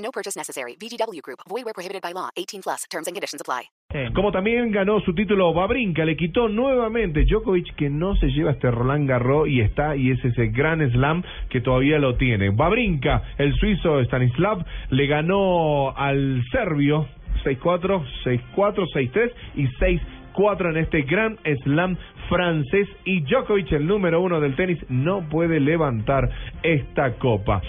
No purchase necessary. VGW Group. Void where prohibited by law. 18 plus. Terms and conditions apply. Como también ganó su título Babrinka, le quitó nuevamente Djokovic que no se lleva este Roland Garros y está y es ese gran slam que todavía lo tiene. Babrinka, el suizo Stanislav, le ganó al serbio 6-4, 6-4, 6-3 y 6-4 en este Grand Slam francés y Djokovic, el número uno del tenis, no puede levantar esta copa.